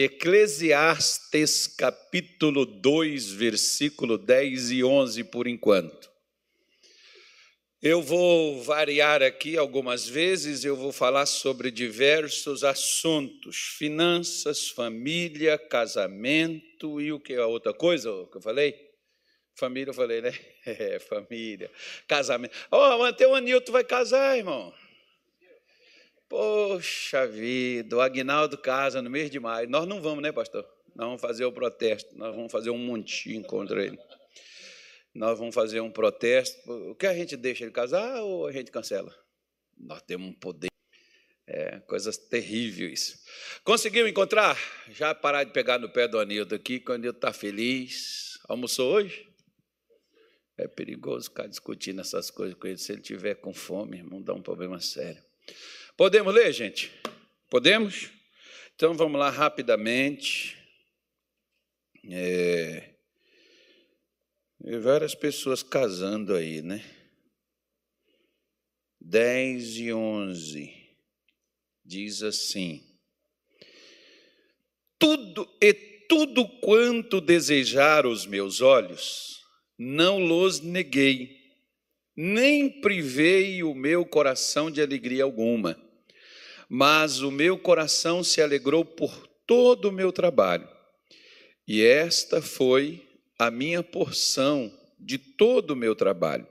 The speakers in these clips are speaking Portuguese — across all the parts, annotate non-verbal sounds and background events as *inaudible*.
Eclesiastes capítulo 2, versículo 10 e 11 por enquanto. Eu vou variar aqui algumas vezes, eu vou falar sobre diversos assuntos: finanças, família, casamento e o que a outra coisa que eu falei? Família, eu falei, né? *laughs* É, família, casamento. Ó, oh, até o Anilton vai casar, irmão. Poxa vida, o Agnaldo casa no mês de maio. Nós não vamos, né, pastor? Nós vamos fazer o protesto, nós vamos fazer um montinho contra ele. Nós vamos fazer um protesto. O que a gente deixa ele casar ou a gente cancela? Nós temos um poder. É, coisas terríveis. Conseguiu encontrar? Já parar de pegar no pé do Anildo aqui, quando ele está feliz. Almoçou hoje? É perigoso ficar discutindo essas coisas com ele. Se ele tiver com fome, irmão, dá um problema sério. Podemos ler, gente? Podemos? Então vamos lá rapidamente. É, várias pessoas casando aí, né? 10 e 11 diz assim: Tudo e tudo quanto desejar os meus olhos, não los neguei, nem privei o meu coração de alegria alguma mas o meu coração se alegrou por todo o meu trabalho. E esta foi a minha porção de todo o meu trabalho.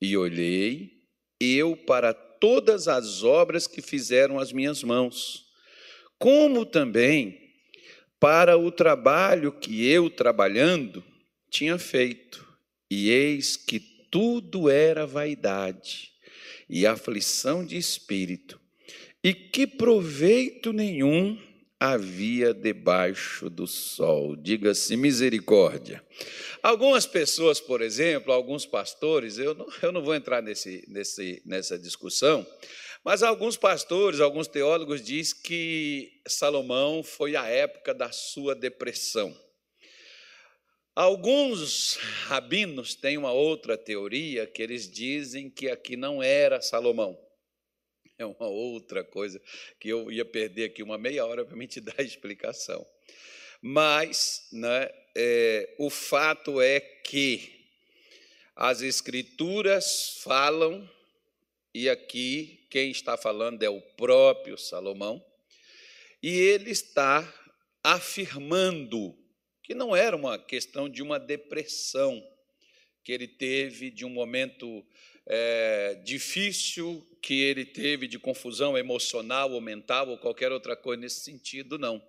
E olhei eu para todas as obras que fizeram as minhas mãos, como também para o trabalho que eu, trabalhando, tinha feito. E eis que tudo era vaidade e aflição de espírito, e que proveito nenhum havia debaixo do sol. Diga-se misericórdia. Algumas pessoas, por exemplo, alguns pastores, eu não, eu não vou entrar nesse, nesse, nessa discussão, mas alguns pastores, alguns teólogos dizem que Salomão foi a época da sua depressão. Alguns rabinos têm uma outra teoria que eles dizem que aqui não era Salomão *laughs* é uma outra coisa que eu ia perder aqui uma meia hora para me te *laughs* dar a explicação. Mas né, é, o fato é que as Escrituras falam, e aqui quem está falando é o próprio Salomão, e ele está afirmando que não era uma questão de uma depressão que ele teve, de um momento é, difícil que ele teve de confusão emocional ou mental ou qualquer outra coisa nesse sentido, não.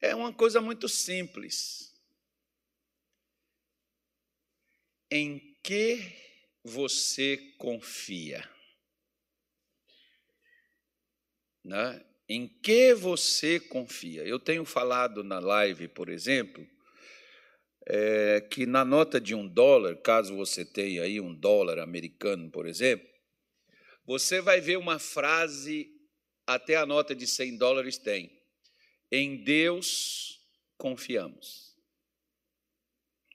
É uma coisa muito simples. Em que você confia? Né? Em que você confia? Eu tenho falado na live, por exemplo, é, que na nota de um dólar, caso você tenha aí um dólar americano, por exemplo, você vai ver uma frase, até a nota de 100 dólares tem: Em Deus confiamos.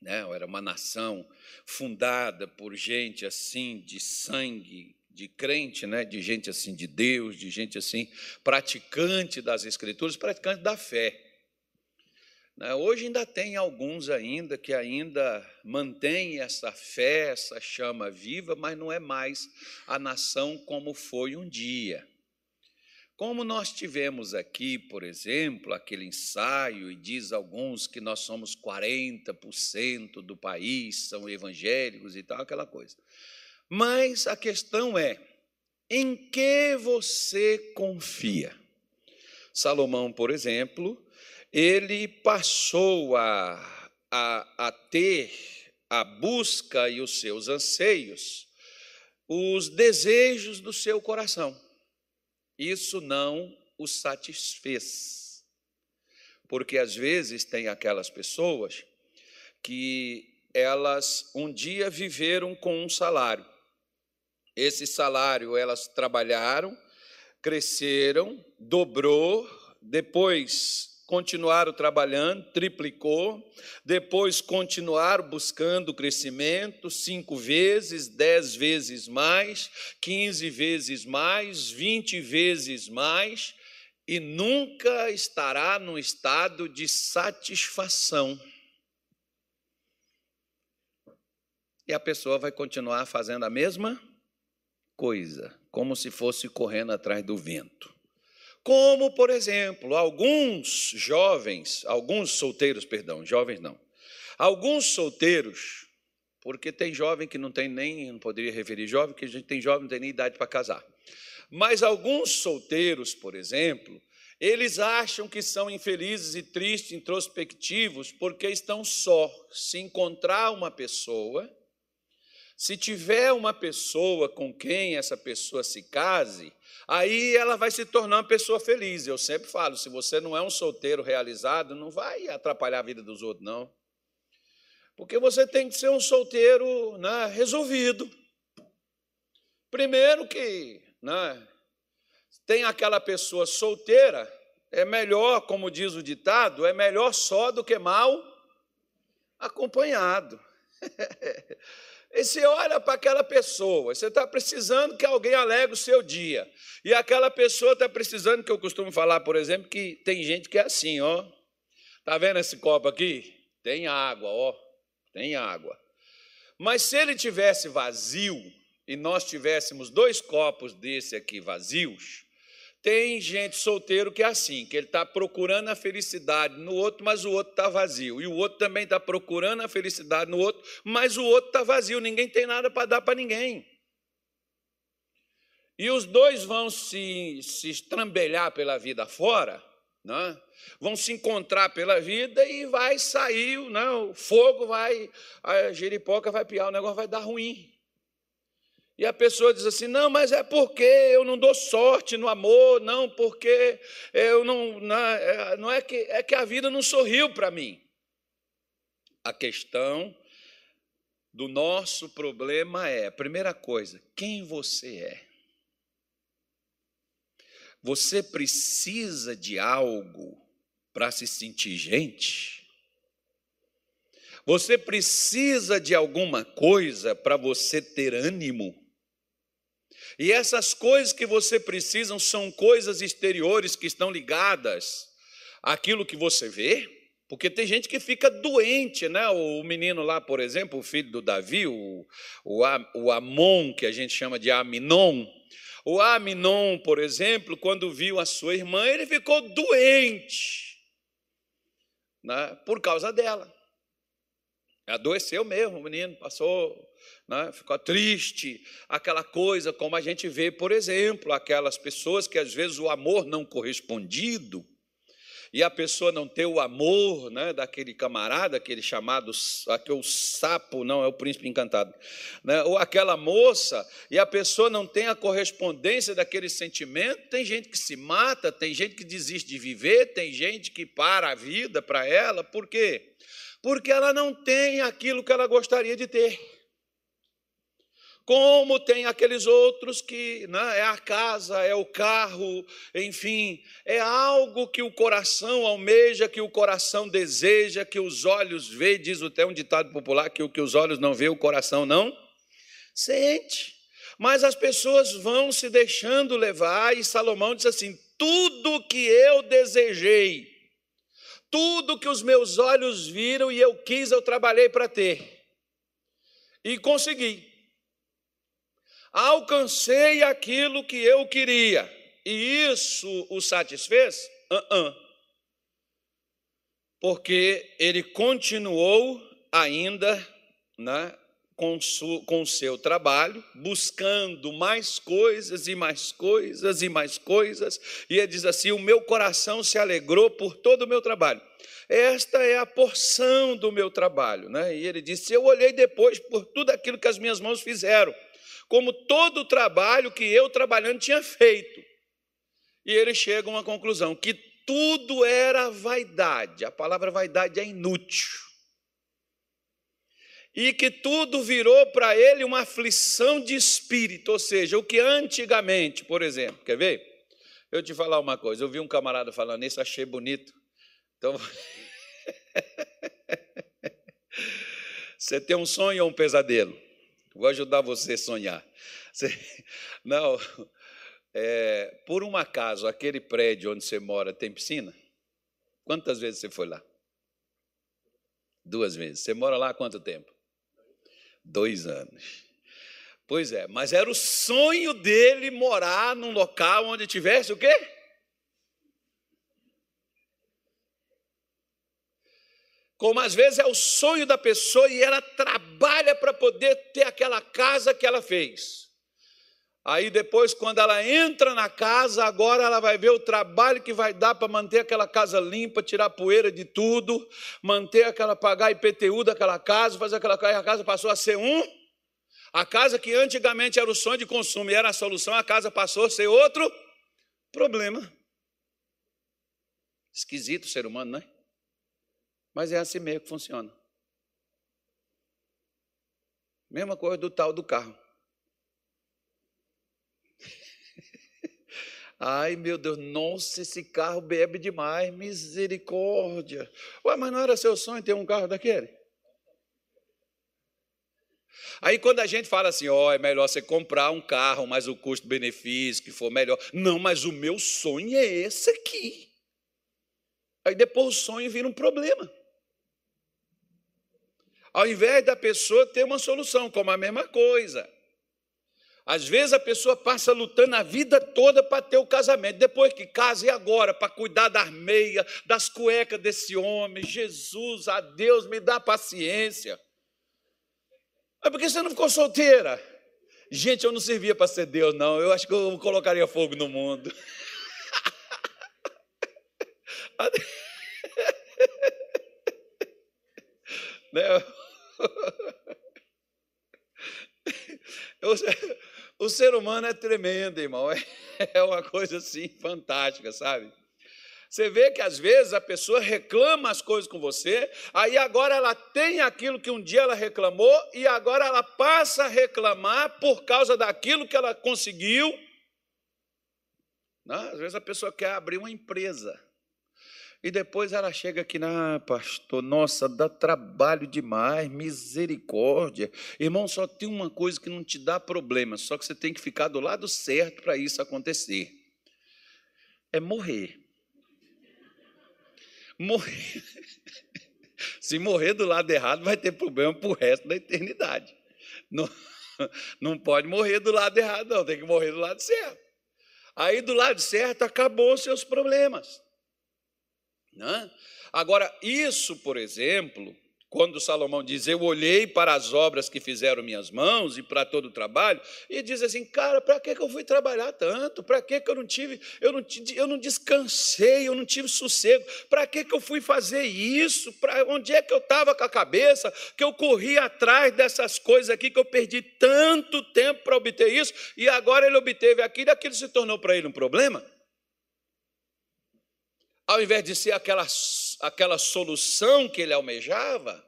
Né? Era uma nação fundada por gente assim, de sangue, de crente, né? de gente assim de Deus, de gente assim, praticante das Escrituras, praticante da fé. Né? Hoje ainda tem alguns ainda que ainda mantêm essa fé, essa chama viva, mas não é mais a nação como foi um dia. Como nós tivemos aqui, por exemplo, aquele ensaio, e diz alguns que nós somos 40% do país, são evangélicos e tal, aquela coisa. Mas a questão é: em que você confia? Salomão, por exemplo, ele passou a, a, a ter a busca e os seus anseios, os desejos do seu coração. Isso não o satisfez. Porque às vezes tem aquelas pessoas que elas um dia viveram com um salário. Esse salário elas trabalharam, cresceram, dobrou, depois continuaram trabalhando, triplicou, depois continuaram buscando crescimento, cinco vezes, dez vezes mais, quinze vezes mais, vinte vezes mais, e nunca estará num estado de satisfação. E a pessoa vai continuar fazendo a mesma coisa, como se fosse correndo atrás do vento. Como, por exemplo, alguns jovens, alguns solteiros, perdão, jovens não. Alguns solteiros, porque tem jovem que não tem nem, não poderia referir jovem, porque a gente tem jovem que não tem nem idade para casar. Mas alguns solteiros, por exemplo, eles acham que são infelizes e tristes, introspectivos, porque estão só. Se encontrar uma pessoa, se tiver uma pessoa com quem essa pessoa se case, aí ela vai se tornar uma pessoa feliz. Eu sempre falo: se você não é um solteiro realizado, não vai atrapalhar a vida dos outros, não. Porque você tem que ser um solteiro né, resolvido. Primeiro que né, tem aquela pessoa solteira, é melhor, como diz o ditado, é melhor só do que mal acompanhado. *laughs* E você olha para aquela pessoa, você está precisando que alguém alegre o seu dia. E aquela pessoa está precisando, que eu costumo falar, por exemplo, que tem gente que é assim, ó. Está vendo esse copo aqui? Tem água, ó. Tem água. Mas se ele tivesse vazio, e nós tivéssemos dois copos desse aqui vazios, tem gente solteiro que é assim, que ele está procurando a felicidade no outro, mas o outro está vazio. E o outro também está procurando a felicidade no outro, mas o outro está vazio. Ninguém tem nada para dar para ninguém. E os dois vão se, se estrambelhar pela vida fora, né? vão se encontrar pela vida e vai sair, não, né? o fogo vai, a jeripoca vai piar, o negócio vai dar ruim. E a pessoa diz assim: não, mas é porque eu não dou sorte no amor, não, porque eu não. Não é, não é que, é que a vida não sorriu para mim. A questão do nosso problema é: primeira coisa, quem você é? Você precisa de algo para se sentir gente? Você precisa de alguma coisa para você ter ânimo? E essas coisas que você precisa são coisas exteriores que estão ligadas àquilo que você vê, porque tem gente que fica doente, né? O menino lá, por exemplo, o filho do Davi, o, o, o Amon, que a gente chama de Aminon. O Aminon, por exemplo, quando viu a sua irmã, ele ficou doente né? por causa dela. Adoeceu mesmo, o menino passou né? ficou triste, aquela coisa como a gente vê, por exemplo, aquelas pessoas que às vezes o amor não correspondido, e a pessoa não ter o amor né, daquele camarada, aquele chamado, aquele sapo, não, é o príncipe encantado, né, ou aquela moça, e a pessoa não tem a correspondência daquele sentimento, tem gente que se mata, tem gente que desiste de viver, tem gente que para a vida para ela, por quê? Porque ela não tem aquilo que ela gostaria de ter como tem aqueles outros que né, é a casa, é o carro, enfim, é algo que o coração almeja, que o coração deseja, que os olhos vê, diz até um ditado popular, que o que os olhos não vê, o coração não sente. Mas as pessoas vão se deixando levar, e Salomão diz assim: tudo que eu desejei, tudo que os meus olhos viram e eu quis, eu trabalhei para ter. E consegui alcancei aquilo que eu queria, e isso o satisfez? Uh -uh. Porque ele continuou ainda né, com, o seu trabalho, buscando mais coisas e mais coisas e mais coisas, e ele diz assim: O meu coração se alegrou por todo o meu trabalho. Esta é a porção do meu trabalho. Né? E ele disse: Eu olhei depois por tudo aquilo que as minhas mãos fizeram como todo o trabalho que eu trabalhando tinha feito. E ele chega a uma conclusão: que tudo era vaidade, a palavra vaidade é inútil. E que tudo virou para ele uma aflição de espírito, ou seja, o que antigamente, por exemplo, quer ver? Eu te falar uma coisa, eu vi um camarada falando isso, achei bonito. Então, *laughs* você tem um sonho ou um pesadelo? Vou ajudar você a sonhar. Você, *laughs* não, é, por um acaso, aquele prédio onde você mora tem piscina? Quantas vezes você foi lá? Duas vezes. Você mora lá há quanto tempo? Dois anos. Pois é, mas era o sonho dele morar num local onde tivesse o quê? Como às vezes é o sonho da pessoa e ela trabalha para poder ter aquela casa que ela fez. Aí depois, quando ela entra na casa, agora ela vai ver o trabalho que vai dar para manter aquela casa limpa, tirar poeira de tudo, manter aquela, pagar IPTU daquela casa, fazer aquela casa. A casa passou a ser um. A casa que antigamente era o sonho de consumo e era a solução, a casa passou a ser outro problema. Esquisito o ser humano, não é? Mas é assim mesmo que funciona. Mesma coisa do tal do carro. Ai, meu Deus, nossa, esse carro bebe demais, misericórdia. Ué, mas não era seu sonho ter um carro daquele? Aí quando a gente fala assim, ó, oh, é melhor você comprar um carro, mas o custo-benefício que for melhor. Não, mas o meu sonho é esse aqui. Aí depois o sonho vira um problema. Ao invés da pessoa ter uma solução, como a mesma coisa. Às vezes a pessoa passa lutando a vida toda para ter o casamento. Depois que casa, e agora? Para cuidar das meias, das cuecas desse homem. Jesus, a Deus, me dá paciência. Mas por que você não ficou solteira? Gente, eu não servia para ser Deus, não. Eu acho que eu colocaria fogo no mundo. *laughs* *laughs* né? *laughs* Eu, o ser humano é tremendo, irmão. *laughs* É uma coisa assim fantástica, sabe? Você vê que às vezes a pessoa reclama as coisas com você, aí agora ela tem aquilo que um dia ela reclamou e agora ela passa a reclamar por causa daquilo que ela conseguiu. Não, às vezes a pessoa quer abrir uma empresa. E depois ela chega aqui, ah, pastor, nossa, dá trabalho demais, misericórdia. Irmão, só tem uma coisa que não te dá problema, só que você tem que ficar do lado certo para isso acontecer. É morrer. Morrer. *laughs* Se morrer do lado errado, vai ter problema para o resto da eternidade. Não, não pode morrer do lado errado, não, tem que morrer do lado certo. Aí do lado certo acabou os seus problemas. Né? Agora, isso, por exemplo, quando Salomão diz: Eu olhei para as obras que fizeram minhas mãos e para todo o trabalho, e diz assim: Cara, para que eu fui trabalhar tanto? Para que eu não tive, eu não, eu não descansei, eu não tive sossego? Para que eu fui fazer isso? Para onde é que eu estava com a cabeça? Que eu corri atrás dessas coisas aqui, que eu perdi tanto tempo para obter isso, e agora ele obteve aquilo, e aquilo se tornou para ele um problema? Ao invés de ser aquela, aquela solução que ele almejava.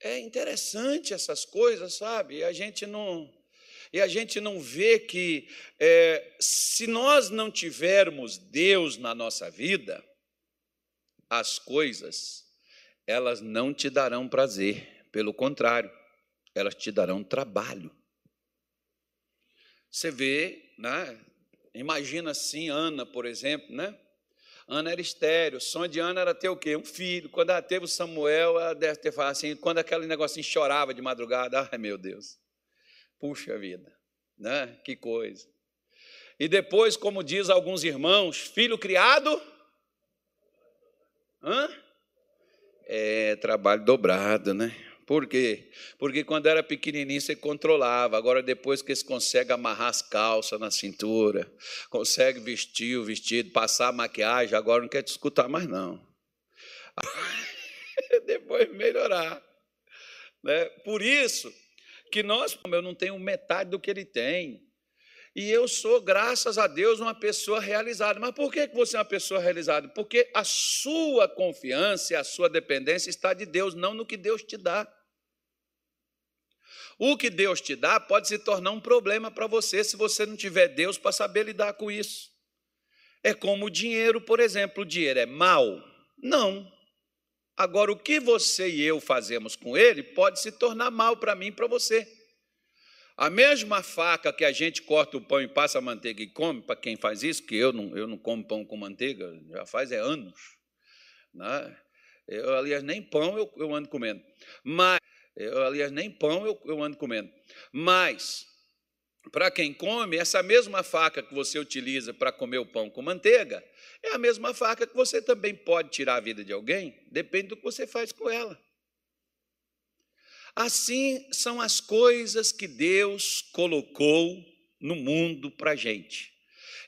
É interessante essas coisas, sabe? E a gente não, e a gente não vê que é, se nós não tivermos Deus na nossa vida, as coisas elas não te darão prazer, pelo contrário, elas te darão trabalho. Você vê, né? Imagina assim, Ana, por exemplo, né? Ana era estéreo, o sonho de Ana era ter o quê? Um filho. Quando ela teve o Samuel, ela deve ter falado assim, quando aquele negocinho chorava de madrugada, ai meu Deus, puxa vida, né? Que coisa. E depois, como diz alguns irmãos, filho criado, hã? É trabalho dobrado, né? Por quê? Porque quando era pequenininho você controlava, agora depois que você consegue amarrar as calças na cintura, consegue vestir o vestido, passar a maquiagem, agora não quer te escutar mais não. *laughs* depois melhorar. Né? Por isso que nós, eu não tenho metade do que ele tem. E eu sou, graças a Deus, uma pessoa realizada. Mas por que você é uma pessoa realizada? Porque a sua confiança a sua dependência está de Deus, não no que Deus te dá. O que Deus te dá pode se tornar um problema para você se você não tiver Deus para saber lidar com isso. É como o dinheiro, por exemplo. O dinheiro é mal? Não. Agora, o que você e eu fazemos com ele pode se tornar mal para mim e para você. A mesma faca que a gente corta o pão e passa a manteiga e come, para quem faz isso, que eu não, eu não como pão com manteiga, já faz é anos. Né? Eu, aliás, nem pão eu, eu ando comendo. Mas, eu, aliás, nem pão eu, eu ando comendo. Mas, para quem come, essa mesma faca que você utiliza para comer o pão com manteiga, é a mesma faca que você também pode tirar a vida de alguém, depende do que você faz com ela. Assim são as coisas que Deus colocou no mundo para gente.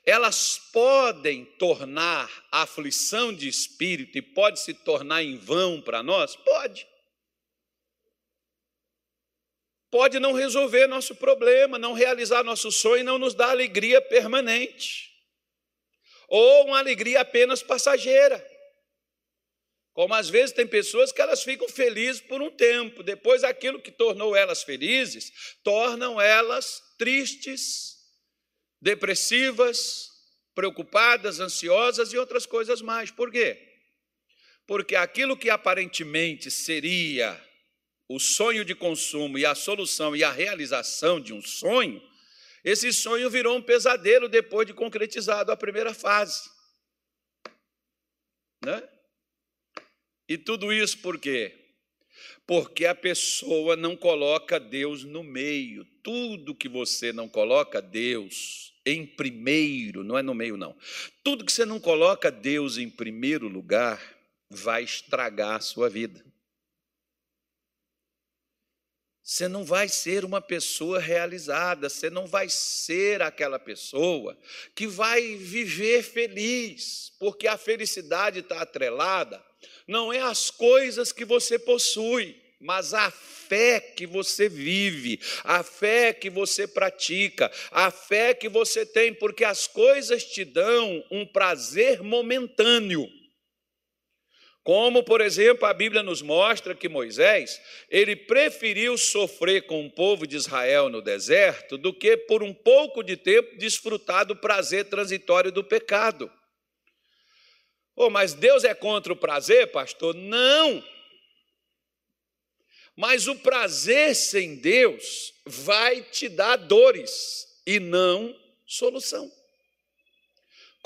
Elas podem tornar a aflição de espírito e pode se tornar em vão para nós? Pode. Pode não resolver nosso problema, não realizar nosso sonho, não nos dar alegria permanente. Ou uma alegria apenas passageira. Como às vezes tem pessoas que elas ficam felizes por um tempo, depois aquilo que tornou elas felizes, tornam elas tristes, depressivas, preocupadas, ansiosas e outras coisas mais. Por quê? Porque aquilo que aparentemente seria o sonho de consumo e a solução e a realização de um sonho, esse sonho virou um pesadelo depois de concretizado a primeira fase. Né? E tudo isso por quê? Porque a pessoa não coloca Deus no meio. Tudo que você não coloca Deus em primeiro, não é no meio, não. Tudo que você não coloca Deus em primeiro lugar vai estragar a sua vida. Você não vai ser uma pessoa realizada, você não vai ser aquela pessoa que vai viver feliz, porque a felicidade está atrelada não é as coisas que você possui, mas a fé que você vive, a fé que você pratica, a fé que você tem, porque as coisas te dão um prazer momentâneo. Como, por exemplo, a Bíblia nos mostra que Moisés, ele preferiu sofrer com o povo de Israel no deserto do que por um pouco de tempo desfrutar do prazer transitório do pecado. Oh, mas Deus é contra o prazer, pastor? Não. Mas o prazer sem Deus vai te dar dores e não solução.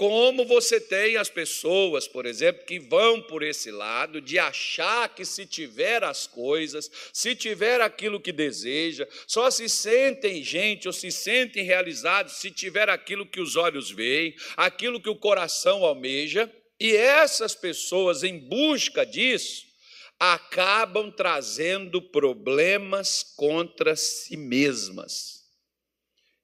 Como você tem as pessoas, por exemplo, que vão por esse lado de achar que se tiver as coisas, se tiver aquilo que deseja, só se sentem gente ou se sentem realizados se tiver aquilo que os olhos veem, aquilo que o coração almeja. E essas pessoas, em busca disso, acabam trazendo problemas contra si mesmas.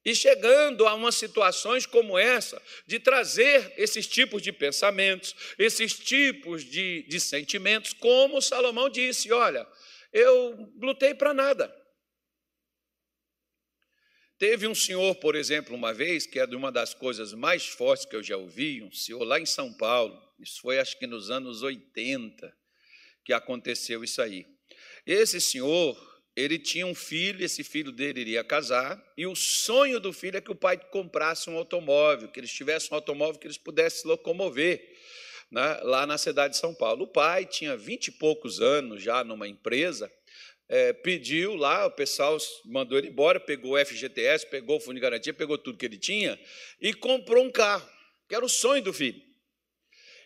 E chegando a umas situações como essa, de trazer esses tipos de pensamentos, esses tipos de, de sentimentos, como Salomão disse: olha, eu lutei para nada. Teve um senhor, por exemplo, uma vez, que é de uma das coisas mais fortes que eu já ouvi, um senhor lá em São Paulo, isso foi acho que nos anos 80 que aconteceu isso aí. Esse senhor, ele tinha um filho, esse filho dele iria casar, e o sonho do filho é que o pai comprasse um automóvel, que eles tivessem um automóvel que eles pudessem se locomover. Né, lá na cidade de São Paulo. O pai tinha vinte e poucos anos já numa empresa, é, pediu lá, o pessoal mandou ele embora, pegou o FGTS, pegou o fundo de garantia, pegou tudo que ele tinha e comprou um carro, que era o sonho do filho.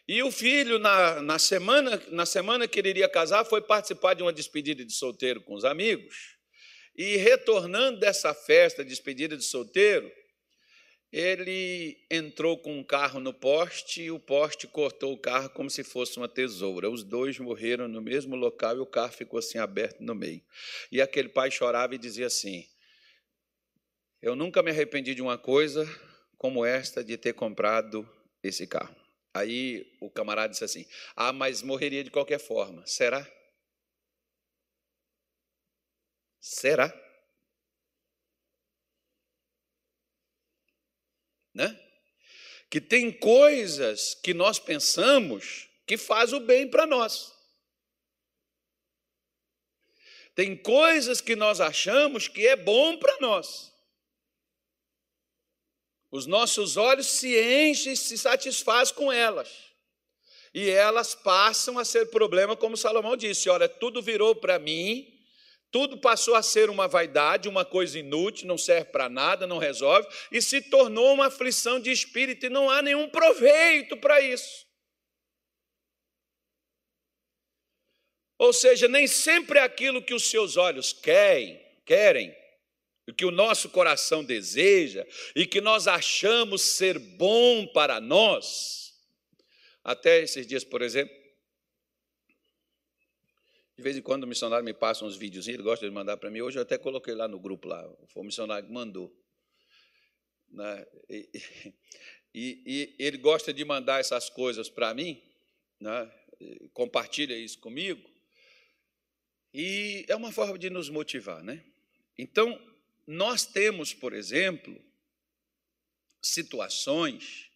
E o filho, na, na, semana, na semana que ele iria casar, foi participar de uma despedida de solteiro com os amigos. E retornando dessa festa, despedida de solteiro, ele entrou com um carro no poste e o poste cortou o carro como se fosse uma tesoura. Os dois morreram no mesmo local e o carro ficou assim aberto no meio. E aquele pai chorava e dizia assim: Eu nunca me arrependi de uma coisa como esta de ter comprado esse carro. Aí o camarada disse assim: Ah, mas morreria de qualquer forma. Será? Será? Né? Que tem coisas que nós pensamos que faz o bem para nós. Tem coisas que nós achamos que é bom para nós. Os nossos olhos se enchem e se satisfazem com elas. E elas passam a ser problema, como Salomão disse: olha, tudo virou para mim, Tudo passou a ser uma vaidade, uma coisa inútil, não serve para nada, não resolve, e se tornou uma aflição de espírito, e não há nenhum proveito para isso. Ou seja, nem sempre é aquilo que os seus olhos querem, querem, o que o nosso coração deseja e que nós achamos ser bom para nós. Até esses dias, por exemplo, de vez em quando o missionário me passa uns vídeos, ele gosta de mandar para mim. Hoje eu até coloquei lá no grupo lá, foi o missionário que mandou. Né? E, e, e, ele gosta de mandar essas coisas para mim, né? compartilha isso comigo. E é uma forma de nos motivar, né? Então, nós temos, por exemplo, situações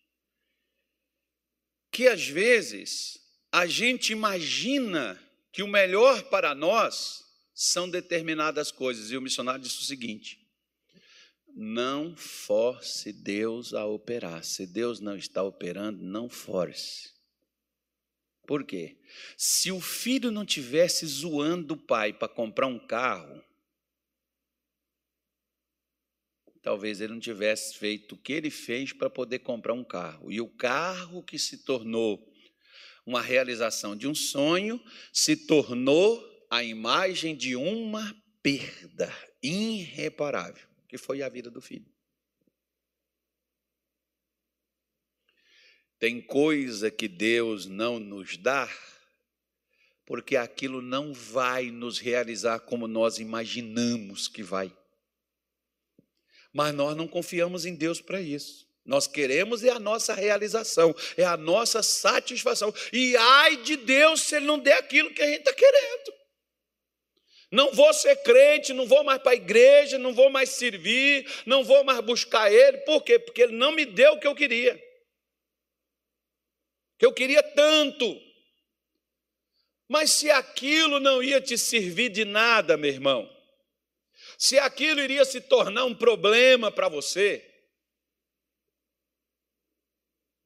que às vezes a gente imagina que o melhor para nós são determinadas coisas. E o missionário disse o seguinte: não force Deus a operar. Se Deus não está operando, não force. Por quê? Se o filho não tivesse zoando o pai para comprar um carro, talvez ele não tivesse feito o que ele fez para poder comprar um carro. E o carro que se tornou uma realização de um sonho se tornou a imagem de uma perda irreparável, que foi a vida do filho. Tem coisa que Deus não nos dá, porque aquilo não vai nos realizar como nós imaginamos que vai. Mas nós não confiamos em Deus para isso. Nós queremos é a nossa realização, é a nossa satisfação. E ai de Deus se Ele não der aquilo que a gente está querendo. Não vou ser crente, não vou mais para a igreja, não vou mais servir, não vou mais buscar Ele. Por quê? Porque Ele não me deu o que eu queria que eu queria tanto. Mas se aquilo não ia te servir de nada, meu irmão, se aquilo iria se tornar um problema para você,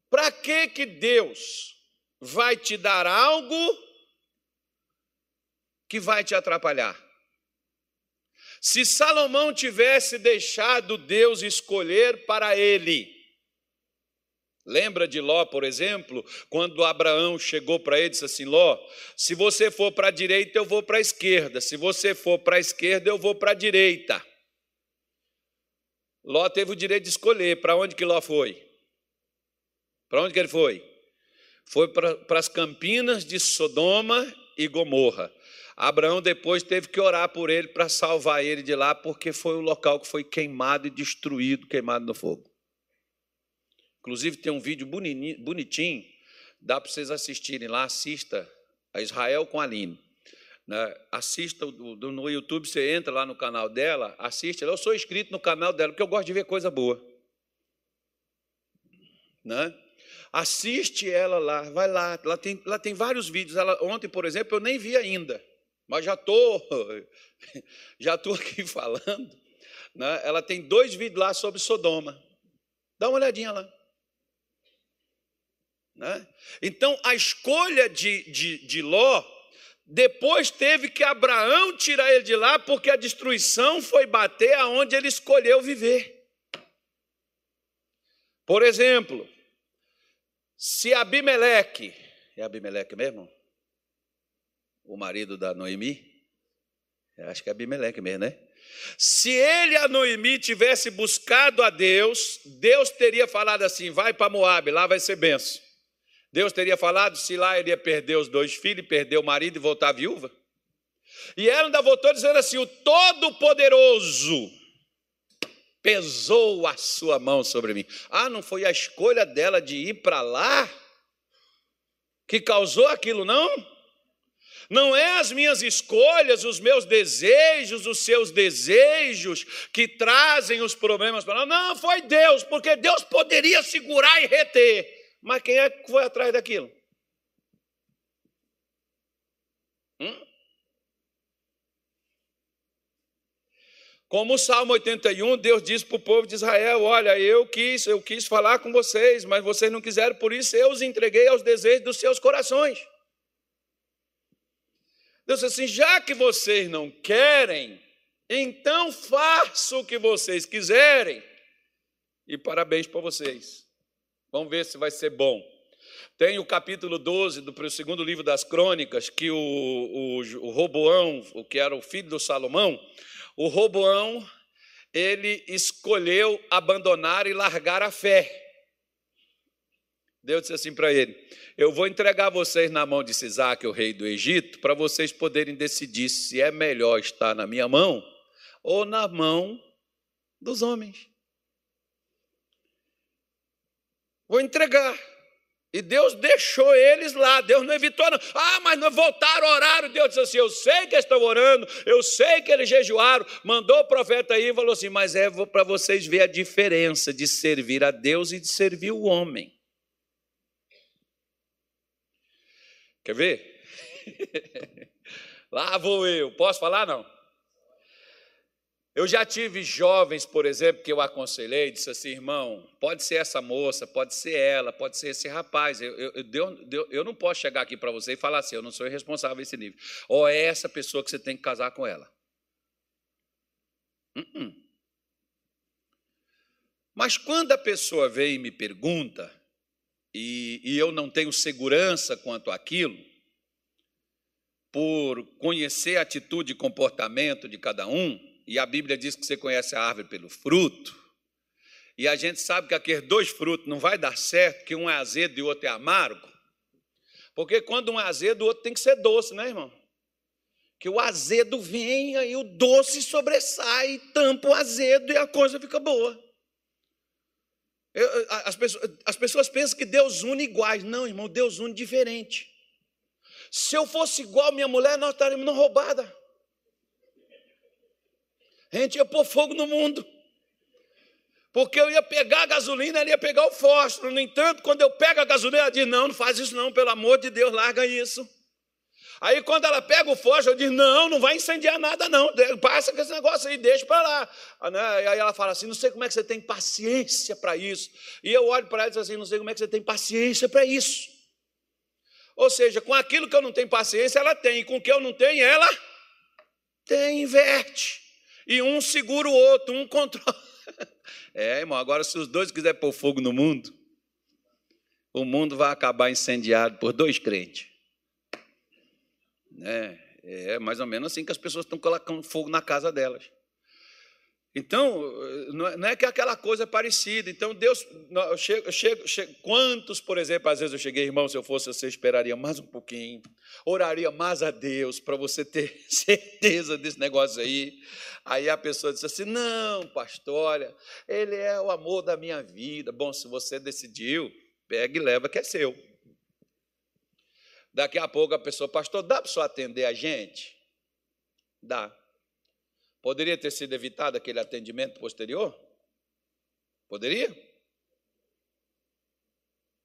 para que que Deus vai te dar algo que vai te atrapalhar? Se Salomão tivesse deixado Deus escolher para ele, Lembra de Ló, por exemplo, quando Abraão chegou para ele e disse assim: Ló, se você for para a direita, eu vou para a esquerda, se você for para a esquerda, eu vou para a direita. Ló teve o direito de escolher para onde que Ló foi. Para onde que ele foi? Foi para, para as campinas de Sodoma e Gomorra. Abraão depois teve que orar por ele para salvar ele de lá, porque foi o local que foi queimado e destruído, queimado no fogo. Inclusive tem um vídeo bonitinho, dá para vocês assistirem lá, assista a Israel com a Aline. Né? Assista no YouTube, você entra lá no canal dela, assiste. Eu sou inscrito no canal dela, porque eu gosto de ver coisa boa. Né? Assiste ela lá, vai lá, lá tem, lá tem vários vídeos. Ela, ontem, por exemplo, eu nem vi ainda, mas já estou *laughs* já tô aqui falando. Né? Ela tem dois vídeos lá sobre Sodoma. Dá uma olhadinha lá. Né? Então, a escolha de, de, de Ló, depois teve que Abraão tirar ele de lá, porque a destruição foi bater aonde ele escolheu viver. Por exemplo, se Abimeleque, é Abimeleque mesmo? O marido da Noemi? Acho que é Abimeleque mesmo, né? Se ele, a Noemi, tivesse buscado a Deus, Deus teria falado assim: vai para Moab, lá vai ser benção. Deus teria falado se lá ele ia perder os dois filhos, perder o marido e voltar viúva? E ela ainda voltou dizendo assim: o Todo-Poderoso pesou a sua mão sobre mim. Ah, não foi a escolha dela de ir para lá que causou aquilo, não? Não é as minhas escolhas, os meus desejos, os seus desejos que trazem os problemas para nós. Não, foi Deus, porque Deus poderia segurar e reter. Mas quem é que foi atrás daquilo? Hum? Como o Salmo 81, Deus diz para o povo de Israel: Olha, eu quis, eu quis falar com vocês, mas vocês não quiseram, por isso eu os entreguei aos desejos dos seus corações. Deus disse assim: já que vocês não querem, então façam o que vocês quiserem. E parabéns para vocês. Vamos ver se vai ser bom. Tem o capítulo 12 do segundo livro das crônicas, que o, o, o Roboão, o que era o filho do Salomão, o Roboão, ele escolheu abandonar e largar a fé. Deus disse assim para ele: Eu vou entregar vocês na mão de Sisaque, o rei do Egito, para vocês poderem decidir se é melhor estar na minha mão ou na mão dos homens. Vou entregar. E Deus deixou eles lá, Deus não evitou, não. Ah, mas não voltaram, oraram. Deus disse assim: Eu sei que estão orando, eu sei que eles jejuaram. Mandou o profeta aí e falou assim: Mas é para vocês ver a diferença de servir a Deus e de servir o homem. Quer ver? *laughs* lá vou eu. Posso falar? Não. Eu já tive jovens, por exemplo, que eu aconselhei, disse assim, irmão, pode ser essa moça, pode ser ela, pode ser esse rapaz. Eu, eu, eu, eu não posso chegar aqui para você e falar assim, eu não sou responsável esse nível. Ou é essa pessoa que você tem que casar com ela. Uh -uh. Mas quando a pessoa vem e me pergunta, e, e eu não tenho segurança quanto àquilo, por conhecer a atitude e comportamento de cada um, e a Bíblia diz que você conhece a árvore pelo fruto, e a gente sabe que aqueles dois frutos não vai dar certo, que um é azedo e o outro é amargo, porque quando um é azedo, o outro tem que ser doce, né, irmão? Que o azedo vem e o doce sobressai, tampa o azedo e a coisa fica boa. Eu, as, pessoas, as pessoas pensam que Deus une iguais. Não, irmão, Deus une diferente. Se eu fosse igual minha mulher, nós estaríamos na roubada. A gente ia pôr fogo no mundo. Porque eu ia pegar a gasolina, ela ia pegar o fósforo. No entanto, quando eu pego a gasolina, ela diz: Não, não faz isso, não, pelo amor de Deus, larga isso. Aí, quando ela pega o fósforo, eu digo: Não, não vai incendiar nada, não. Passa com esse negócio aí, deixa para lá. Ah, aí ela fala assim: Não sei como é que você tem paciência para isso. E eu olho para ela e digo assim: Não sei como é que você tem paciência para isso. Ou seja, com aquilo que eu não tenho paciência, ela tem. E com o que eu não tenho, ela tem, inverte e um segura o outro, um controla. *laughs* É, irmão, agora se os dois quiserem pôr fogo no mundo, o mundo vai acabar incendiado por dois crentes. É, é mais ou menos assim que as pessoas estão colocando fogo na casa delas. Então, não é que aquela coisa é parecida. Então, Deus, eu chego, eu chego, chego, quantos, por exemplo, às vezes eu cheguei, irmão, se eu fosse, você esperaria mais um pouquinho, oraria mais a Deus para você ter *laughs* certeza desse negócio aí. Aí a pessoa disse assim: Não, pastor, olha, ele é o amor da minha vida. Bom, se você decidiu, pega e leva, que é seu. Daqui a pouco a pessoa, pastor, dá para só atender a gente? Dá. Poderia ter sido evitado aquele atendimento posterior? Poderia?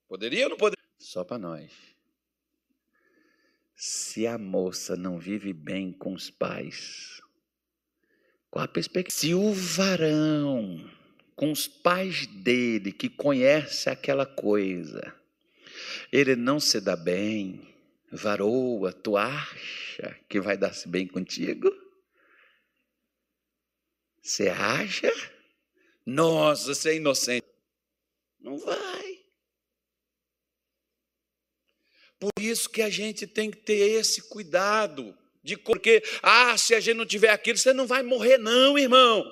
Poderia ou não poderia? Só para nós. Se a moça não vive bem com os pais, qual a perspectiva? Se o varão, com os pais dele, que conhece aquela coisa, ele não se dá bem, varoa, tu acha que vai dar-se bem contigo? Você acha? Nossa, você é inocente. Não vai. Por isso que a gente tem que ter esse cuidado. De porque, ah, se a gente não tiver aquilo, você não vai morrer, não, irmão.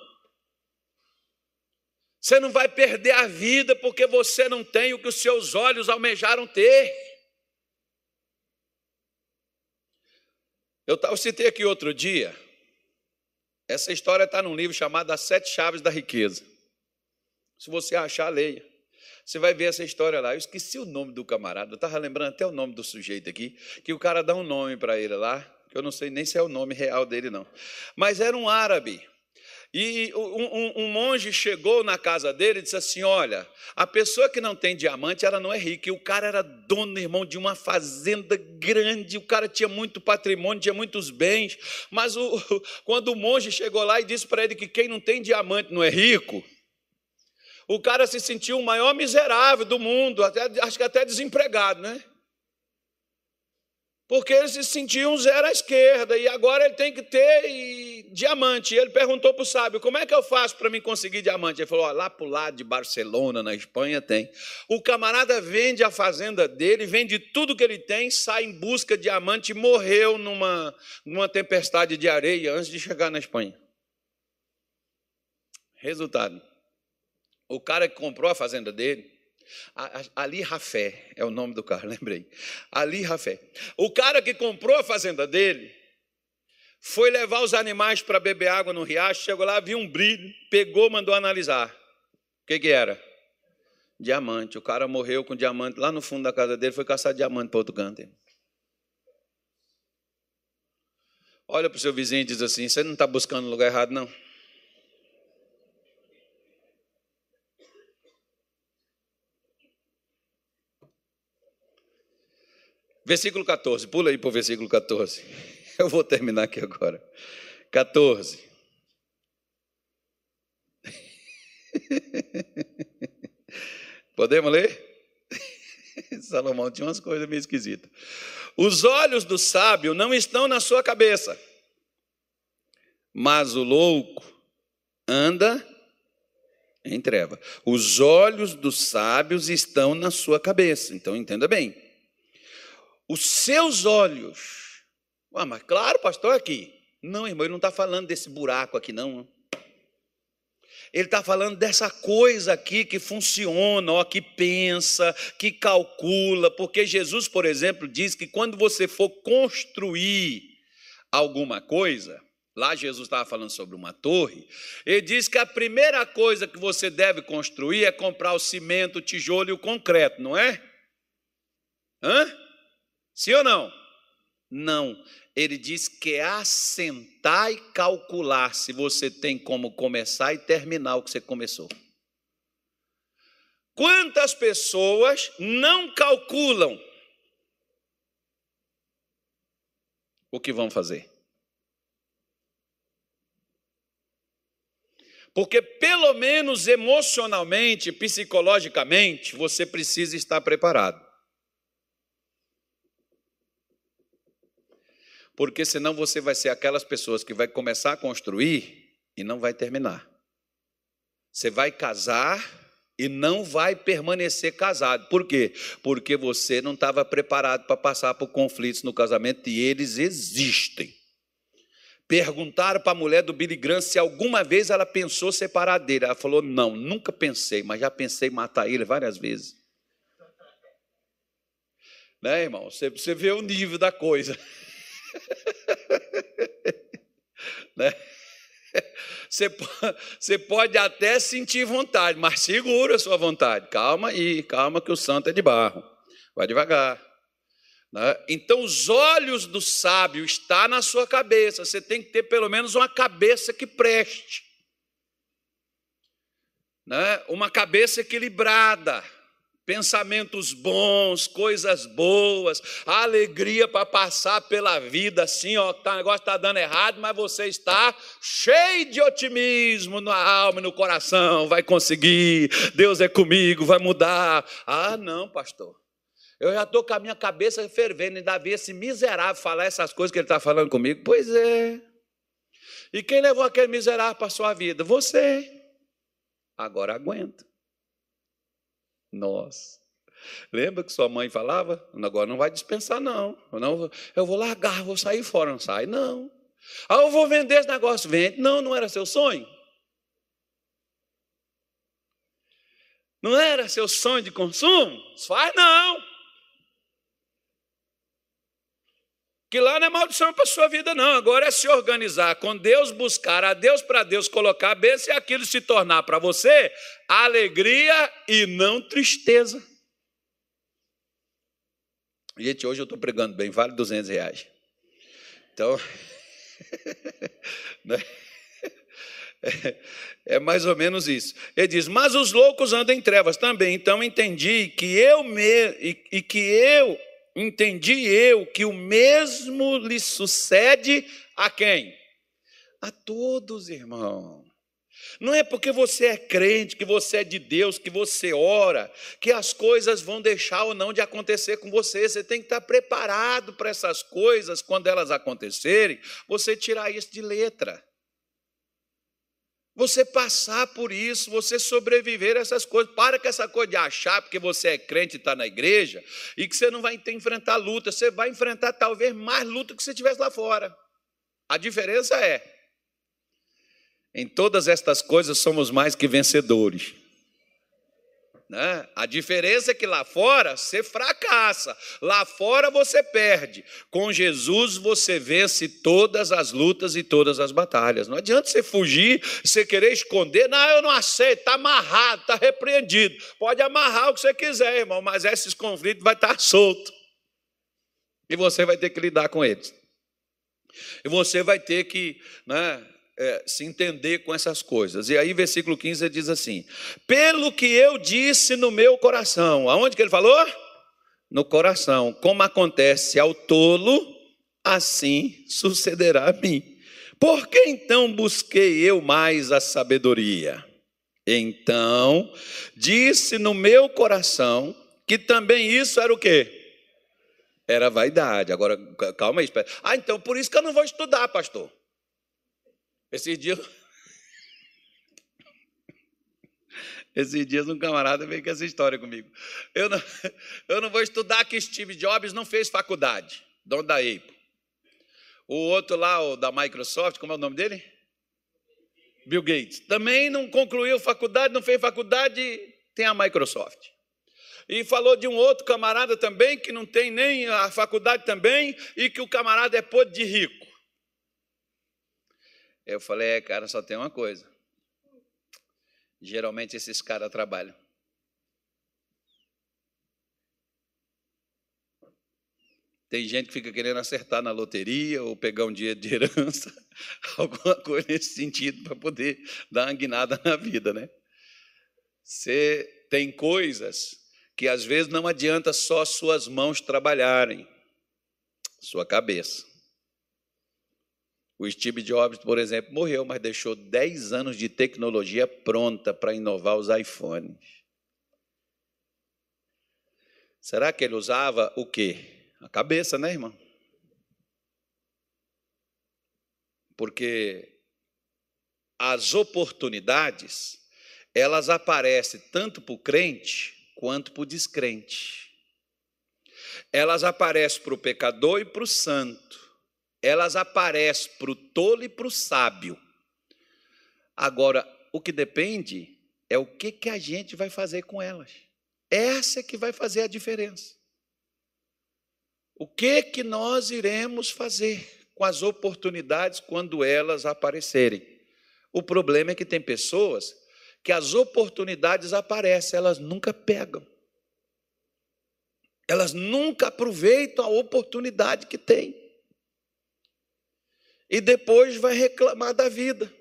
Você não vai perder a vida porque você não tem o que os seus olhos almejaram ter. Eu, eu citei aqui outro dia essa história está num livro chamado As Sete Chaves da Riqueza. Se você achar, leia. Você vai ver essa história lá. Eu esqueci o nome do camarada, eu estava lembrando até o nome do sujeito aqui, que o cara dá um nome para ele lá, que eu não sei nem se é o nome real dele, não. Mas era um árabe. E um, um, monge chegou na casa dele e disse assim: Olha, a pessoa que não tem diamante, ela não é rica. E o cara era dono, irmão, de uma fazenda grande. O cara tinha muito patrimônio, tinha muitos bens. Mas o, *laughs* quando o monge chegou lá e disse para ele que quem não tem diamante não é rico, o cara se sentiu o maior miserável do mundo, até, acho que até desempregado, né? Porque ele se sentia um zero à esquerda e agora ele tem que ter e, diamante. E ele perguntou para o sábio: como é que eu faço para me conseguir diamante? Ele falou: lá para o lado de Barcelona, na Espanha, tem. O camarada vende a fazenda dele, vende tudo que ele tem, sai em busca de diamante e morreu numa, numa tempestade de areia antes de chegar na Espanha. Resultado: o cara que comprou a fazenda dele Ali Rafé é o nome do carro, *laughs* lembrei. Ali Rafé. O cara que comprou a fazenda dele foi levar os animais para beber água no riacho, chegou lá, viu um brilho, pegou, mandou analisar. O que, que era? Diamante. O cara morreu com diamante lá no fundo da casa dele, foi caçar diamante para outro canto. Olha para o seu vizinho e diz assim: Você não está buscando lugar errado, não. Versículo 14, pula aí para o versículo 14. *laughs* Eu vou terminar aqui agora. 14. *laughs* Podemos ler? *laughs* Salomão tinha umas coisas meio esquisitas. Os olhos do sábio não estão na sua cabeça, mas o louco anda em treva. Os olhos dos sábios estão na sua cabeça. Então entenda bem os seus olhos. Ah, mas claro, pastor, aqui. Não, irmão, ele não está falando desse buraco aqui, não. Ele está falando dessa coisa aqui que funciona, ó, que pensa, que calcula, porque Jesus, por exemplo, diz que quando você for construir alguma coisa, lá Jesus estava falando sobre uma torre, ele diz que a primeira coisa que você deve construir é comprar o cimento, o tijolo e o concreto, não é? Hã? Sim ou não? Não. Ele diz que é assentar e calcular se você tem como começar e terminar o que você começou. Quantas pessoas não calculam o que vão fazer? Porque, pelo menos emocionalmente, psicologicamente, você precisa estar preparado. Porque senão você vai ser aquelas pessoas que vai começar a construir e não vai terminar. Você vai casar e não vai permanecer casado. Por quê? Porque você não estava preparado para passar por conflitos no casamento e eles existem. Perguntaram para a mulher do Billy Graham se alguma vez ela pensou separar dele. Ela falou: Não, nunca pensei, mas já pensei em matar ele várias vezes. Né, irmão? Você, você vê o nível da coisa. *laughs* *laughs* né? Você, você pode até sentir vontade, mas segura a sua vontade. Calma aí, calma que o santo é de barro. Vai devagar. Né? Então, os olhos do sábio estão na sua cabeça. Você tem que ter pelo menos uma cabeça que preste. Né? Uma cabeça equilibrada pensamentos bons, coisas boas, alegria para passar pela vida assim, ó, tá, o negócio está dando errado, mas você está cheio de otimismo na alma e no coração, vai conseguir, Deus é comigo, vai mudar. Ah, não, pastor. Eu já estou com a minha cabeça fervendo, ainda vi esse miserável falar essas coisas que ele está falando comigo. Pois é. E quem levou aquele miserável para a sua vida? Você. Agora aguenta. Nossa. Lembra que sua mãe falava? Agora não vai dispensar, não. não eu vou largar, vou sair fora. Não sai, não. Ah, eu vou vender esse negócio. Vende. Não, não era seu sonho. Não era seu sonho de consumo? Faz não. Que lá não é maldição para a sua vida, não. Agora é se organizar com Deus, buscar a Deus para Deus colocar a bênção e aquilo se tornar para você alegria e não tristeza. Gente, hoje eu estou pregando bem, vale 200 reais. Então, *laughs* né? é, mais ou menos isso. Ele diz: Mas os loucos andam em trevas também. Então entendi que eu me, e, e que eu entendi eu que o mesmo lhe sucede a quem? A todos, irmão. Não é porque você é crente, que você é de Deus, que você ora, que as coisas vão deixar ou não de acontecer com você. Você tem que estar preparado para essas coisas, quando elas acontecerem, você tirar isso de letra. Você passar por isso, você sobreviver a essas coisas. Para com essa coisa de achar porque você é crente e está na igreja e que você não vai enfrentar luta. Você vai enfrentar talvez mais luta que você tivesse lá fora. A diferença é em todas estas coisas somos mais que vencedores. Né? A diferença é que lá fora você fracassa, lá fora você perde. Com Jesus você vence todas as lutas e todas as batalhas. Não adianta você fugir, você querer esconder. Não, eu não aceito, está amarrado, está repreendido. Pode amarrar o que você quiser, irmão, mas esses conflitos vai estar solto. E você vai ter que lidar com eles. E você vai ter que né, é, se entender com essas coisas. E aí, versículo 15 diz assim: Pelo que eu disse no meu coração, aonde que ele falou? No coração, como acontece ao tolo, assim sucederá a mim. Por que então busquei eu mais a sabedoria? Então, disse no meu coração que também isso era o quê? Era vaidade. Agora, calma aí, espera. Ah, então por isso que eu não vou estudar, pastor. Esses dias. *laughs* Esses dias um camarada veio com essa história comigo. Eu não, eu não vou estudar que Steve Jobs não fez faculdade, dono da Apple. O outro lá, o da Microsoft, como é o nome dele? Bill Gates. Também não concluiu faculdade, não fez faculdade, tem a Microsoft. E falou de um outro camarada também, que não tem nem a faculdade também, e que o camarada é podre de rico. Eu falei, é, cara, só tem uma coisa. Geralmente esses caras trabalham. Tem gente que fica querendo acertar na loteria ou pegar um dinheiro de herança, *laughs* alguma coisa nesse sentido, para poder dar uma guinada na vida, né? Você tem coisas que às vezes não adianta só suas mãos trabalharem, sua cabeça. O Steve Jobs, por exemplo, morreu, mas deixou 10 anos de tecnologia pronta para inovar os iPhones. Será que ele usava o quê? A cabeça, né, irmão? Porque as oportunidades, elas aparecem tanto para o crente quanto para o descrente. Elas aparecem para o pecador e para o santo elas aparecem para o tolo e para o sábio. Agora, o que depende é o que, que a gente vai fazer com elas. Essa é que vai fazer a diferença. O que que nós iremos fazer com as oportunidades quando elas aparecerem? O problema é que tem pessoas que as oportunidades aparecem, elas nunca pegam. Elas nunca aproveitam a oportunidade que têm e depois vai reclamar da vida.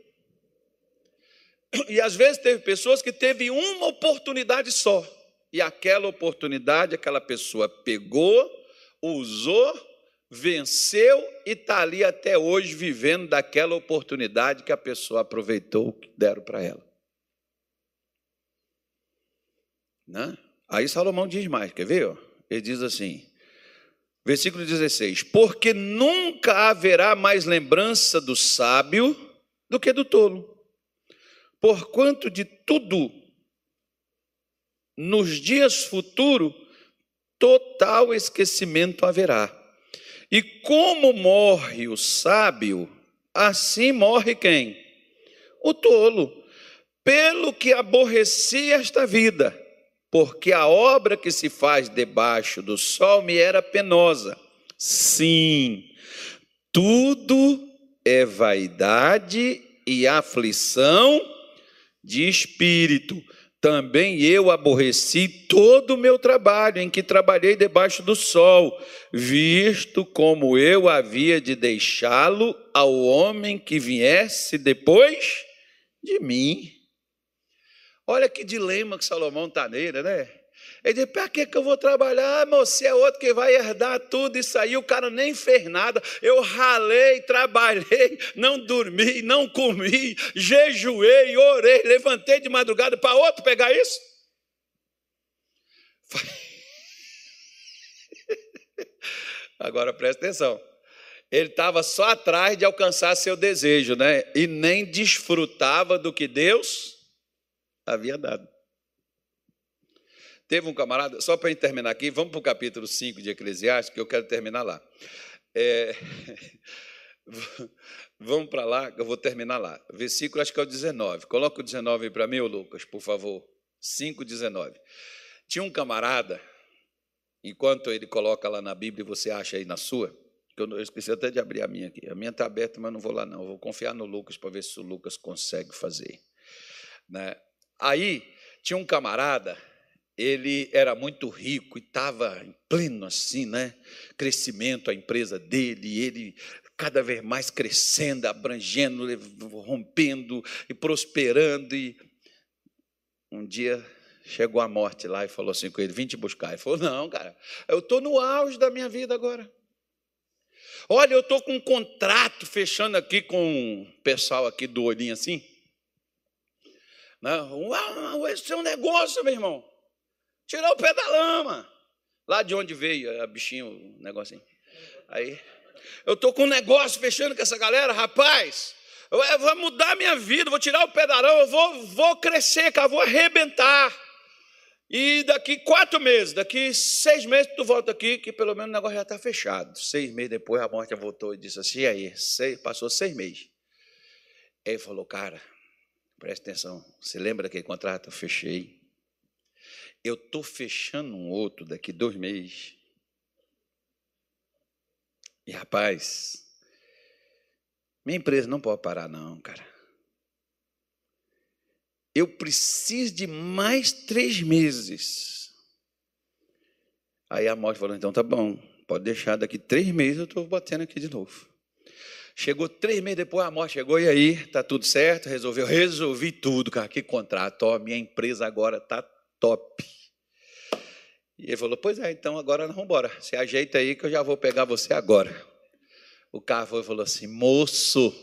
E às vezes teve pessoas que teve uma oportunidade só, e aquela oportunidade aquela pessoa pegou, usou, venceu e está ali até hoje vivendo daquela oportunidade que a pessoa aproveitou que deram para ela. Né? Aí Salomão diz mais, quer ver? Ele diz assim: Versículo 16: Porque nunca haverá mais lembrança do sábio do que do tolo, porquanto de tudo nos dias futuros total esquecimento haverá. E como morre o sábio, assim morre quem? O tolo. Pelo que aborreci esta vida porque a obra que se faz debaixo do sol me era penosa. Sim, tudo é vaidade e aflição de espírito. Também eu aborreci todo o meu trabalho em que trabalhei debaixo do sol, visto como eu havia de deixá-lo ao homem que viesse depois de mim. Olha que dilema que Salomão está nele, né? Ele disse: para que, que eu vou trabalhar? Você é outro que vai herdar tudo isso aí. O cara nem fez nada. Eu ralei, trabalhei, não dormi, não comi, jejuei, orei, levantei de madrugada para outro pegar isso. *laughs* Agora presta atenção. Ele estava só atrás de alcançar seu desejo, né? E nem desfrutava do que Deus havia dado. Teve um camarada, só para terminar aqui, vamos para o capítulo 5 de Eclesiastes, que eu quero terminar lá. É, *laughs* vamos para lá, eu vou terminar lá. Versículo, acho que é o 19. Coloca o 19 para mim, Lucas, por favor. 5, 19. Tinha um camarada, enquanto ele coloca lá na Bíblia, você acha aí na sua, que eu esqueci até de abrir a minha aqui. A minha está aberta, mas não vou lá não. Eu vou confiar no Lucas para ver se o Lucas consegue fazer. Né? Aí tinha um camarada, ele era muito rico e estava em pleno assim, né? Crescimento a empresa dele, ele cada vez mais crescendo, abrangendo, rompendo e prosperando e um dia chegou a morte lá e falou assim com ele: Vim te buscar. Ele falou: Não, cara, eu estou no auge da minha vida agora. Olha, eu estou com um contrato fechando aqui com o pessoal aqui do olhinho assim. Não, esse é um negócio, meu irmão. Tirar o pé da lama. Lá de onde veio a bichinho, o negocinho. Aí, eu estou com um negócio fechando com essa galera, rapaz. Eu vou mudar minha vida, vou tirar o pé da lama, eu vou, vou crescer, cara, vou arrebentar. E daqui quatro meses, daqui seis meses, tu volta aqui, que pelo menos o negócio já está fechado. Seis meses depois, a morte voltou e disse assim: e aí, seis, passou seis meses. Ele falou: cara, presta atenção, você lembra daquele contrato? Eu fechei. Eu estou fechando um outro daqui dois meses. E rapaz, minha empresa não pode parar, não, cara eu preciso de mais três meses. Aí a morte falou: então tá bom, pode deixar, daqui três meses eu estou batendo aqui de novo. Chegou três meses depois, a morte chegou, e aí, tá tudo certo? Resolveu, resolvi tudo, cara, que contrato, ó, minha empresa agora tá top. E ele falou: Pois é, então agora vamos embora. Se ajeita aí que eu já vou pegar você agora. O carro falou assim: Moço,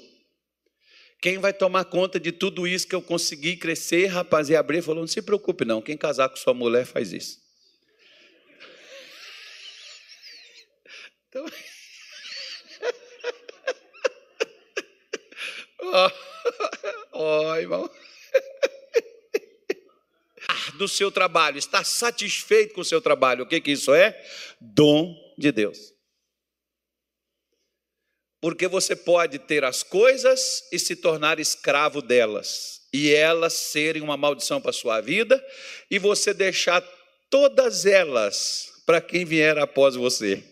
quem vai tomar conta de tudo isso que eu consegui crescer, rapaz, e abrir? Falou: não se preocupe, não. Quem casar com sua mulher faz isso. *laughs* Então. *laughs* Ó, oh, irmão. *laughs* Do seu trabalho, está satisfeito com o seu trabalho. O que, que isso é? Dom de Deus. Porque você pode ter as coisas e se tornar escravo delas, e elas serem uma maldição para a sua vida, e você deixar todas elas para quem vier após você.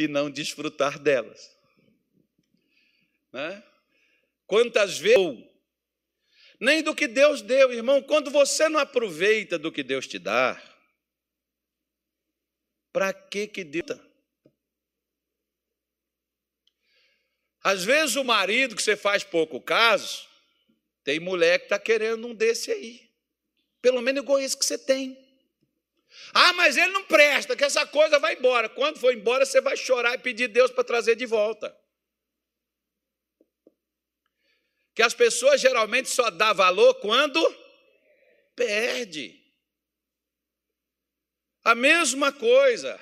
E não desfrutar delas. Né? Quantas vezes, nem do que Deus deu, irmão, quando você não aproveita do que Deus te dá, para que que Deus Às vezes o marido que você faz pouco caso, tem mulher que está querendo um desse aí. Pelo menos igual esse que você tem. Ah, mas ele não presta, que essa coisa vai embora. Quando for embora, você vai chorar e pedir Deus para trazer de volta. Que as pessoas geralmente só dão valor quando perde. A mesma coisa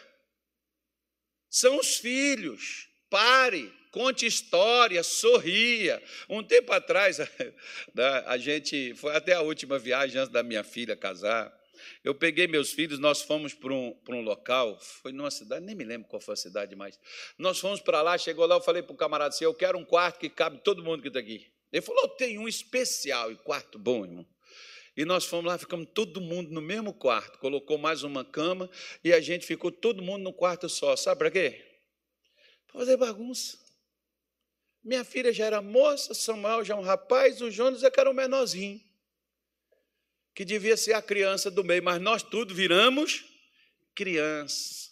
são os filhos. Pare, conte história, sorria. Um tempo atrás, *laughs* né, a gente foi até a última viagem antes da minha filha casar. Eu peguei meus filhos, nós fomos para um, para um local, foi numa cidade, nem me lembro qual foi a cidade mais. Nós fomos para lá, chegou lá, eu falei para o camarada assim: eu quero um quarto que cabe todo mundo que está aqui. Ele falou: tem um especial, e quarto bom, irmão. E nós fomos lá, ficamos todo mundo no mesmo quarto. Colocou mais uma cama e a gente ficou todo mundo no quarto só. Sabe para quê? Para fazer bagunça. Minha filha já era moça, Samuel já é um rapaz, o Jonas é que era um menorzinho. Que devia ser a criança do meio, mas nós tudo viramos criança.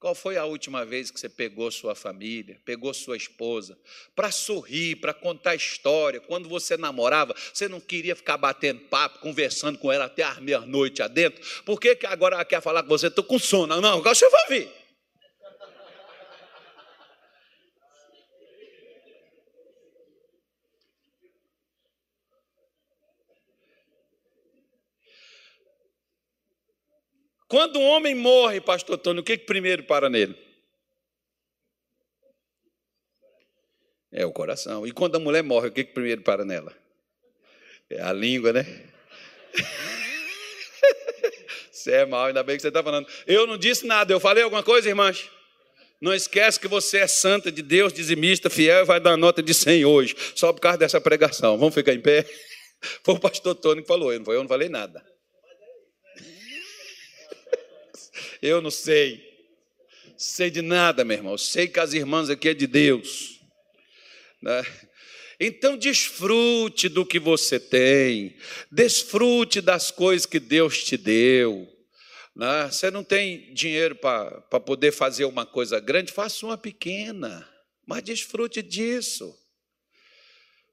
Qual foi a última vez que você pegou sua família, pegou sua esposa, para sorrir, para contar história? Quando você namorava, você não queria ficar batendo papo, conversando com ela até a meia-noite adentro? Por que, que agora ela quer falar com você? Estou com sono. Não, agora você vai vir. Quando um homem morre, pastor Tony, o que, que primeiro para nele? É o coração. E quando a mulher morre, o que, que primeiro para nela? É a língua, né? *laughs* Você é mal, ainda bem que você está falando. Eu não disse nada, eu falei alguma coisa, irmãs? Não esquece que você é santa de Deus, dizimista, fiel e vai dar nota de 100 hoje, só por causa dessa pregação. Vamos ficar em pé? *laughs* Foi o pastor Tony que falou, eu não, eu não falei nada. Eu não sei. Sei de nada, meu irmão. Sei que as irmãs aqui é de Deus. Né? Então, desfrute do que você tem, desfrute das coisas que Deus te deu. Né? Você não tem dinheiro para poder fazer uma coisa grande, faça uma pequena, mas desfrute disso.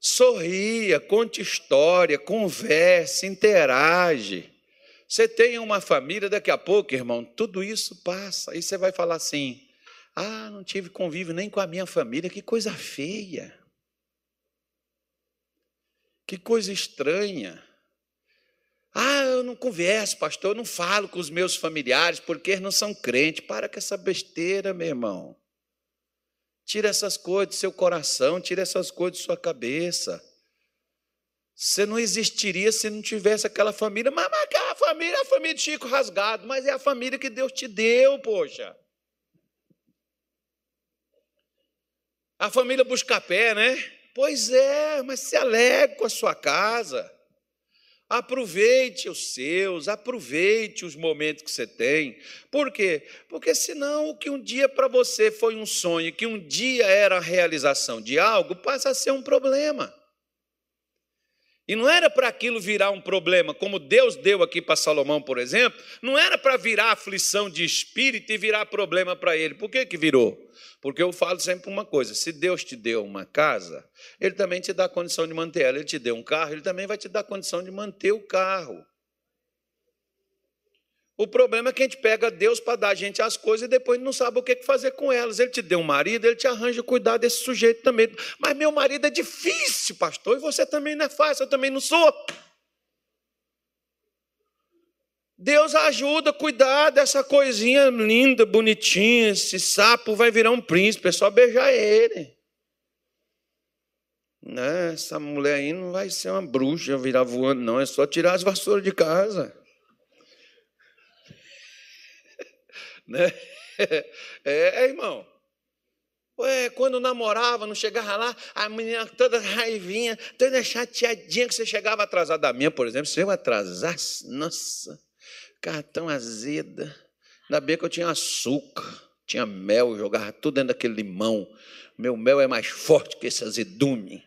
Sorria, conte história, converse, interage. Você tem uma família, daqui a pouco, irmão, tudo isso passa. E você vai falar assim: ah, não tive convívio nem com a minha família, que coisa feia. Que coisa estranha. Ah, eu não converso, pastor, eu não falo com os meus familiares porque eles não são crentes. Para com essa besteira, meu irmão. Tira essas coisas do seu coração, tira essas coisas de sua cabeça. Você não existiria se não tivesse aquela família. Mas, mas aquela família é a família de Chico Rasgado, mas é a família que Deus te deu, poxa. A família Buscapé, né? Pois é, mas se alegre com a sua casa. Aproveite os seus, aproveite os momentos que você tem. Por quê? Porque senão o que um dia para você foi um sonho, que um dia era a realização de algo, passa a ser um problema. E não era para aquilo virar um problema, como Deus deu aqui para Salomão, por exemplo, não era para virar aflição de espírito e virar problema para ele. Por que, que virou? Porque eu falo sempre uma coisa: se Deus te deu uma casa, Ele também te dá condição de manter ela. Ele te deu um carro, Ele também vai te dar condição de manter o carro. O problema é que a gente pega Deus para dar a gente as coisas e depois não sabe o que fazer com elas. Ele te deu um marido, ele te arranja cuidar desse sujeito também. Mas meu marido é difícil, pastor, e você também não é fácil, eu também não sou. Deus ajuda a cuidar dessa coisinha linda, bonitinha. Esse sapo vai virar um príncipe, é só beijar ele. Né? Essa mulher aí não vai ser uma bruxa virar voando, não. É só tirar as vassouras de casa. Né? *laughs* É, irmão. Ué, quando namorava, não chegava lá, a menina toda raivinha, toda chateadinha que você chegava atrasada. A minha, por exemplo, se eu atrasasse, nossa, ficava tão azeda. Ainda bem que eu tinha açúcar, tinha mel, jogava tudo dentro daquele limão. Meu mel é mais forte que esse azedume.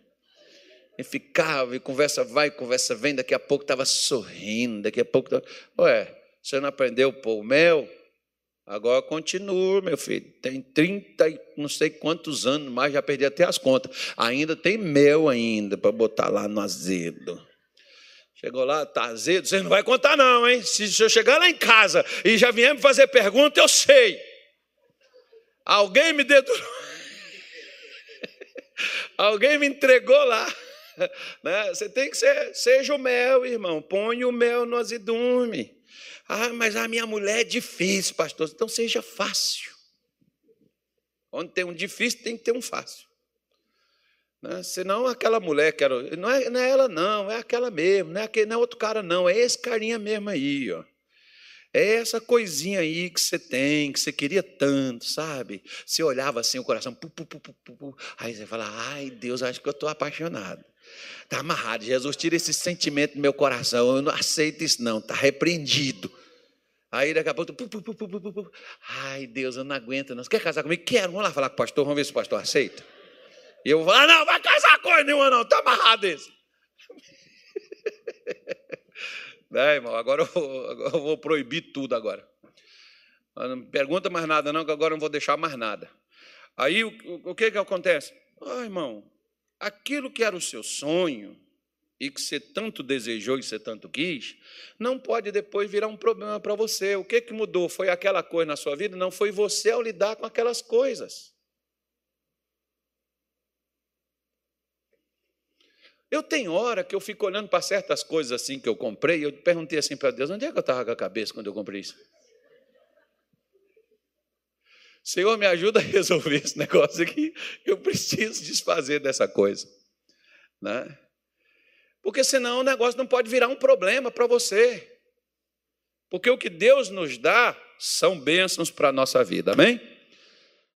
E ficava, e conversa vai, conversa vem, daqui a pouco estava sorrindo, daqui a pouco. Tava... Ué, você não aprendeu a pôr o mel? Agora continua, meu filho. Tem 30 e não sei quantos anos mais, já perdi até as contas. Ainda tem mel ainda para botar lá no azedo. Chegou lá, tá azedo, você não vai contar não, hein? Se eu chegar lá em casa e já vier me fazer pergunta, eu sei. Alguém me dedurou. *laughs* Alguém me entregou lá. Né? Você tem que ser, seja o mel, irmão. Põe o mel no azedume. Ah, mas a minha mulher é difícil, pastor. Então seja fácil. Onde tem um difícil, tem que ter um fácil. Né? Senão aquela mulher que era. Não é, não é ela, não, é aquela mesmo, não é, aquele, não é outro cara, não, é esse carinha mesmo aí, ó. É essa coisinha aí que você tem, que você queria tanto, sabe? Você olhava assim o coração, pu, pu, pu, aí você fala, ai Deus, acho que eu estou apaixonado. Está amarrado. Jesus, tira esse sentimento do meu coração. Eu não aceito isso, não. Está repreendido. Aí daqui a pouco, pu, pu, pu, ai Deus, eu não aguento. Não. Você quer casar comigo? Quero. Vamos lá falar com o pastor, vamos ver se o pastor aceita. E eu vou falar, não, vai casar coisa nenhuma, não. Está amarrado isso. *laughs* Não, irmão, agora eu, vou, agora eu vou proibir tudo agora. Não pergunta mais nada, não, que agora não vou deixar mais nada. Aí o, o, o que, que acontece? Ah, irmão, aquilo que era o seu sonho, e que você tanto desejou e você tanto quis, não pode depois virar um problema para você. O que, que mudou? Foi aquela coisa na sua vida? Não foi você ao lidar com aquelas coisas. Eu tenho hora que eu fico olhando para certas coisas assim que eu comprei, e eu perguntei assim para Deus: onde é que eu estava com a cabeça quando eu comprei isso? Senhor, me ajuda a resolver esse negócio aqui. Eu preciso desfazer dessa coisa. Né? Porque senão o negócio não pode virar um problema para você. Porque o que Deus nos dá são bênçãos para a nossa vida, amém?